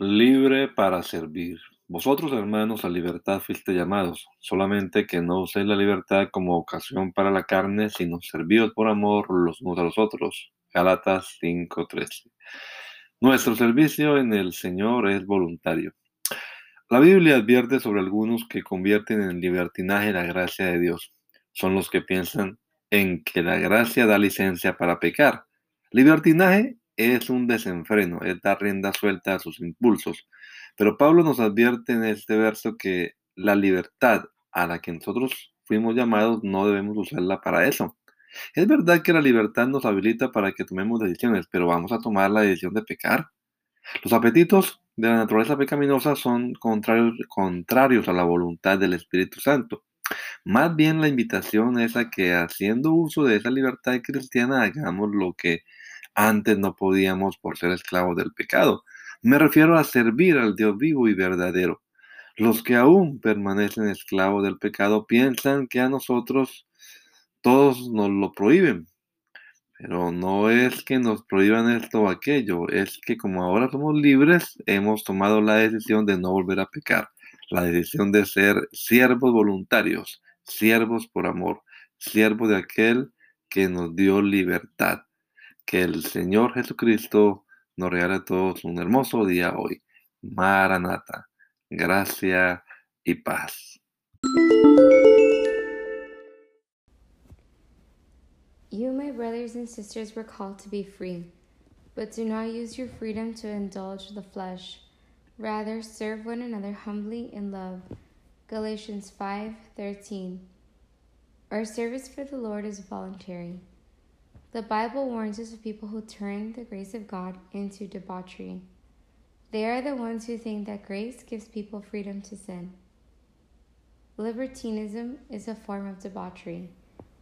Libre para servir. Vosotros, hermanos, a libertad fuiste llamados, solamente que no uséis la libertad como ocasión para la carne, sino servíos por amor los unos a los otros. Galatas 5:13. Nuestro servicio en el Señor es voluntario. La Biblia advierte sobre algunos que convierten en libertinaje la gracia de Dios. Son los que piensan en que la gracia da licencia para pecar. Libertinaje es un desenfreno, es dar rienda suelta a sus impulsos. Pero Pablo nos advierte en este verso que la libertad a la que nosotros fuimos llamados no debemos usarla para eso. Es verdad que la libertad nos habilita para que tomemos decisiones, pero vamos a tomar la decisión de pecar. Los apetitos de la naturaleza pecaminosa son contrarios, contrarios a la voluntad del Espíritu Santo. Más bien la invitación es a que haciendo uso de esa libertad cristiana hagamos lo que antes no podíamos por ser esclavos del pecado. Me refiero a servir al Dios vivo y verdadero. Los que aún permanecen esclavos del pecado piensan que a nosotros todos nos lo prohíben. Pero no es que nos prohíban esto o aquello, es que como ahora somos libres, hemos tomado la decisión de no volver a pecar, la decisión de ser siervos voluntarios, siervos por amor, siervos de aquel que nos dio libertad. Que el Señor Jesucristo nos regale a todos un hermoso día hoy. Maranata. Gracia y paz. You, my brothers and sisters, were called to be free, but do not use your freedom to indulge the flesh. Rather, serve one another humbly in love. Galatians 5:13. Our service for the Lord is voluntary. The Bible warns us of people who turn the grace of God into debauchery. They are the ones who think that grace gives people freedom to sin. Libertinism is a form of debauchery.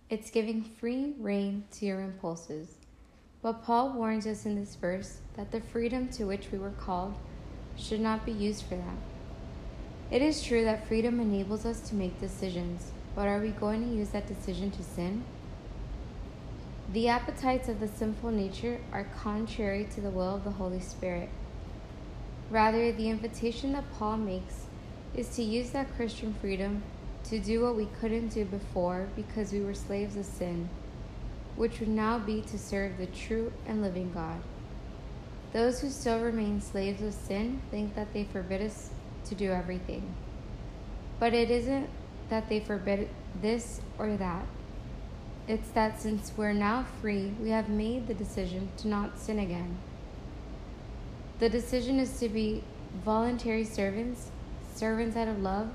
It's giving free rein to your impulses. But Paul warns us in this verse that the freedom to which we were called should not be used for that. It is true that freedom enables us to make decisions, but are we going to use that decision to sin? The appetites of the sinful nature are contrary to the will of the Holy Spirit. Rather, the invitation that Paul makes is to use that Christian freedom to do what we couldn't do before because we were slaves of sin, which would now be to serve the true and living God. Those who still remain slaves of sin think that they forbid us to do everything. But it isn't that they forbid this or that. It's that since we're now free, we have made the decision to not sin again. The decision is to be voluntary servants, servants out of love,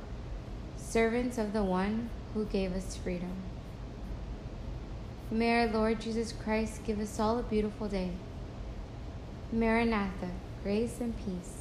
servants of the one who gave us freedom. May our Lord Jesus Christ give us all a beautiful day. Maranatha, grace and peace.